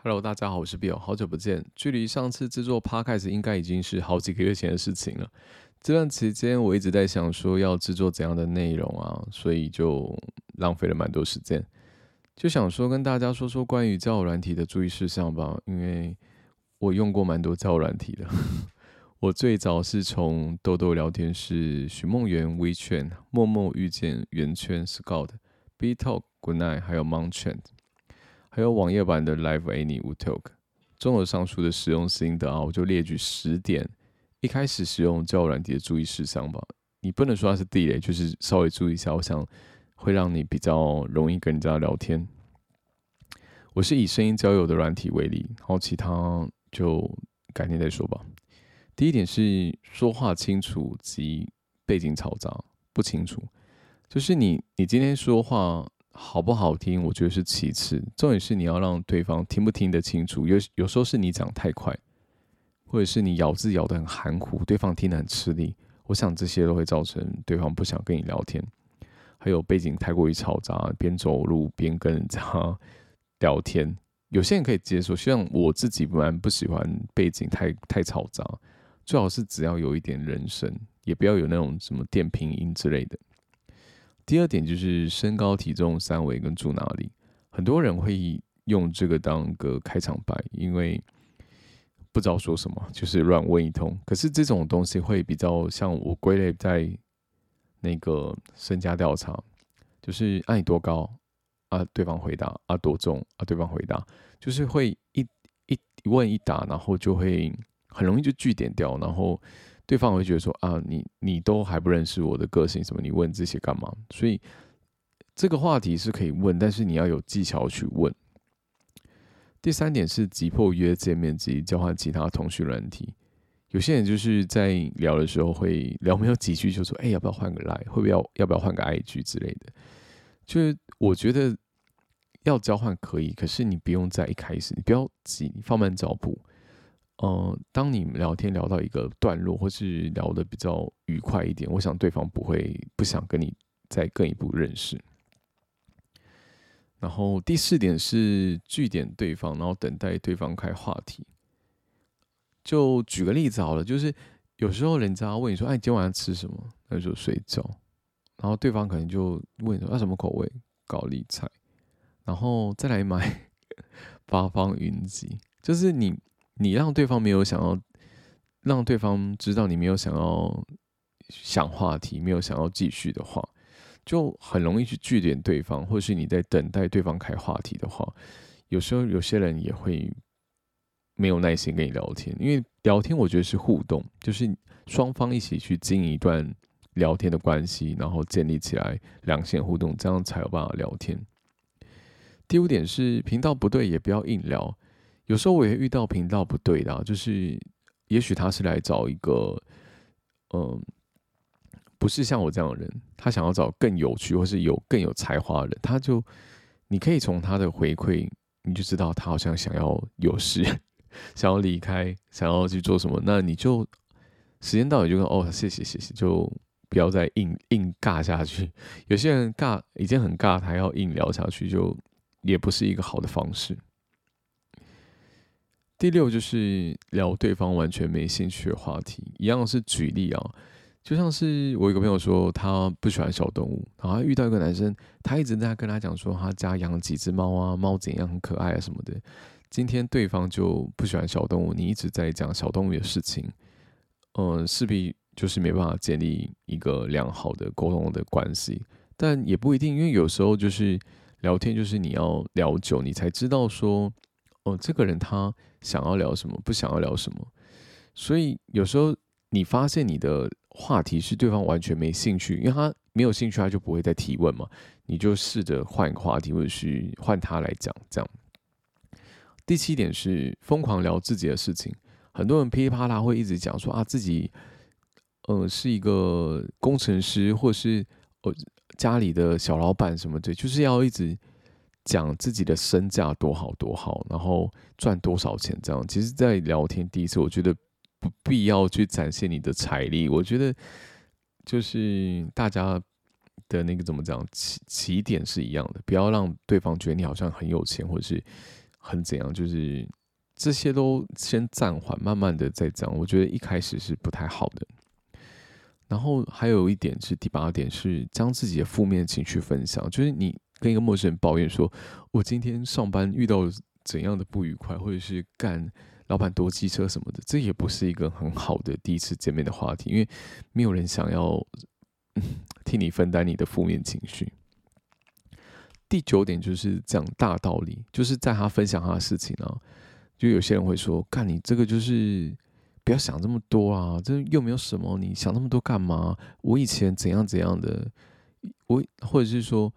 Hello，大家好，我是 Bill，好久不见。距离上次制作 Podcast 应该已经是好几个月前的事情了。这段期间我一直在想说要制作怎样的内容啊，所以就浪费了蛮多时间。就想说跟大家说说关于交友软体的注意事项吧，因为我用过蛮多交友软体的。我最早是从豆豆聊天室、许梦圆、微圈、默默遇见、圆圈、Scout、B Talk、Good Night，还有 Mount Trend，还有网页版的 Live Any w Talk。综合上述的使用心得啊，我就列举十点一开始使用交友软体的注意事项吧。你不能说它是地雷，就是稍微注意一下，我想会让你比较容易跟人家聊天。我是以声音交友的软体为例，然后其他就改天再说吧。第一点是说话清楚及背景嘈杂不清楚，就是你你今天说话好不好听，我觉得是其次，重点是你要让对方听不听得清楚。有有时候是你讲太快，或者是你咬字咬得很含糊，对方听得很吃力。我想这些都会造成对方不想跟你聊天。还有背景太过于嘈杂，边走路边跟人家 聊天，有些人可以接受，像我自己蛮不喜欢背景太太嘈杂。最好是只要有一点人声，也不要有那种什么电瓶音之类的。第二点就是身高、体重、三围跟住哪里，很多人会用这个当个开场白，因为不知道说什么，就是乱问一通。可是这种东西会比较像我归类在那个身家调查，就是爱你多高啊，对方回答啊多重啊，对方回答，就是会一一问一答，然后就会。很容易就据点掉，然后对方会觉得说啊，你你都还不认识我的个性，什么你问这些干嘛？所以这个话题是可以问，但是你要有技巧去问。第三点是急迫约见面及交换其他通讯软体。有些人就是在聊的时候会聊没有几句就说，哎，要不要换个来？会不会要要不要换个 IG 之类的？就是我觉得要交换可以，可是你不用在一开始，你不要急，你放慢脚步。嗯，当你聊天聊到一个段落，或是聊得比较愉快一点，我想对方不会不想跟你再更一步认识。然后第四点是据点对方，然后等待对方开话题。就举个例子好了，就是有时候人家问你说：“哎，今天晚上吃什么？”那就睡觉。然后对方可能就问说：“那什么口味？高丽菜。”然后再来买 八方云集，就是你。你让对方没有想要，让对方知道你没有想要想话题，没有想要继续的话，就很容易去据点对方，或是你在等待对方开话题的话，有时候有些人也会没有耐心跟你聊天，因为聊天我觉得是互动，就是双方一起去经营一段聊天的关系，然后建立起来两线互动，这样才有办法聊天。第五点是频道不对，也不要硬聊。有时候我也遇到频道不对的，就是也许他是来找一个，嗯，不是像我这样的人，他想要找更有趣或是有更有才华的人，他就你可以从他的回馈，你就知道他好像想要有事，想要离开，想要去做什么，那你就时间到你就跟哦，谢谢谢谢，就不要再硬硬尬下去。有些人尬已经很尬，还要硬聊下去，就也不是一个好的方式。第六就是聊对方完全没兴趣的话题，一样是举例啊，就像是我一个朋友说他不喜欢小动物，然后遇到一个男生，他一直在跟他讲说他家养几只猫啊，猫怎样很可爱啊什么的。今天对方就不喜欢小动物，你一直在讲小动物的事情，嗯，势必就是没办法建立一个良好的沟通的关系。但也不一定，因为有时候就是聊天，就是你要聊久，你才知道说。哦，这个人他想要聊什么，不想要聊什么，所以有时候你发现你的话题是对方完全没兴趣，因为他没有兴趣，他就不会再提问嘛。你就试着换一个话题，或者是换他来讲。这样，第七点是疯狂聊自己的事情。很多人噼里啪啦会一直讲说啊，自己呃是一个工程师，或是呃家里的小老板什么的，就是要一直。讲自己的身价多好多好，然后赚多少钱这样。其实，在聊天第一次，我觉得不必要去展现你的财力。我觉得就是大家的那个怎么讲起起点是一样的，不要让对方觉得你好像很有钱，或者是很怎样，就是这些都先暂缓，慢慢的再讲。我觉得一开始是不太好的。然后还有一点是第八点是将自己的负面情绪分享，就是你跟一个陌生人抱怨说，我今天上班遇到怎样的不愉快，或者是干老板夺机车什么的，这也不是一个很好的第一次见面的话题，因为没有人想要 替你分担你的负面情绪。第九点就是讲大道理，就是在他分享他的事情啊，就有些人会说，干你这个就是。不要想这么多啊！这又没有什么，你想那么多干嘛？我以前怎样怎样的，我或者是说，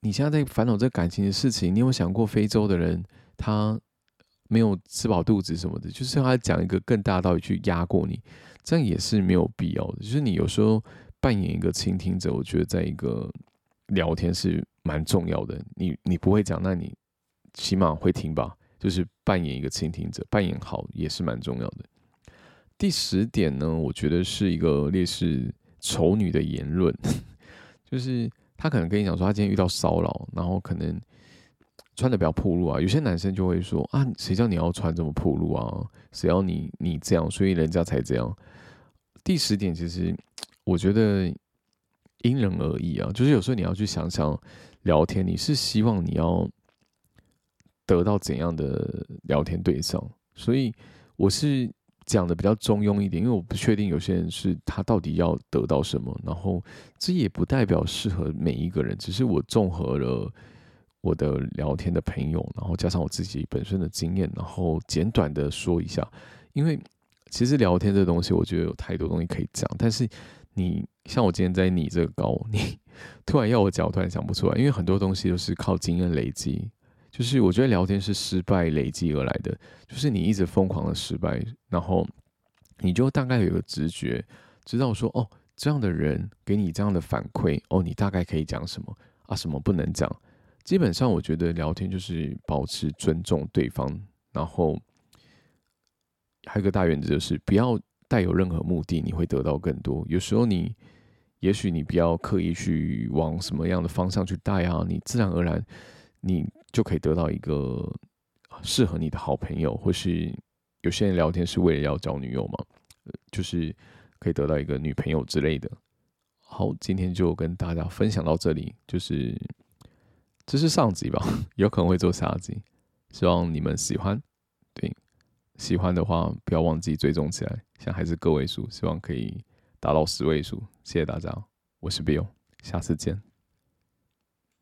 你现在在烦恼这感情的事情，你有想过非洲的人他没有吃饱肚子什么的？就是他讲一个更大道理去压过你，这样也是没有必要的。就是你有时候扮演一个倾听者，我觉得在一个聊天是蛮重要的。你你不会讲，那你起码会听吧？就是扮演一个倾听者，扮演好也是蛮重要的。第十点呢，我觉得是一个劣势丑女的言论，就是他可能跟你讲说，他今天遇到骚扰，然后可能穿的比较暴露啊。有些男生就会说啊，谁叫你要穿这么暴露啊？谁要你你这样，所以人家才这样。第十点其实我觉得因人而异啊，就是有时候你要去想想聊天，你是希望你要得到怎样的聊天对象，所以我是。讲的比较中庸一点，因为我不确定有些人是他到底要得到什么，然后这也不代表适合每一个人，只是我综合了我的聊天的朋友，然后加上我自己本身的经验，然后简短的说一下。因为其实聊天这东西，我觉得有太多东西可以讲，但是你像我今天在你这个高，你 突然要我讲，我突然想不出来，因为很多东西都是靠经验累积。就是我觉得聊天是失败累积而来的，就是你一直疯狂的失败，然后你就大概有个直觉，知道说哦，这样的人给你这样的反馈，哦，你大概可以讲什么啊，什么不能讲。基本上我觉得聊天就是保持尊重对方，然后还有一个大原则就是不要带有任何目的，你会得到更多。有时候你也许你不要刻意去往什么样的方向去带啊，你自然而然你。就可以得到一个适合你的好朋友，或是有些人聊天是为了要找女友嘛，就是可以得到一个女朋友之类的。好，今天就跟大家分享到这里，就是这是上集吧，有可能会做下集，希望你们喜欢。对，喜欢的话不要忘记追踪起来，现在还是个位数，希望可以达到十位数。谢谢大家，我是 Bill，下次见。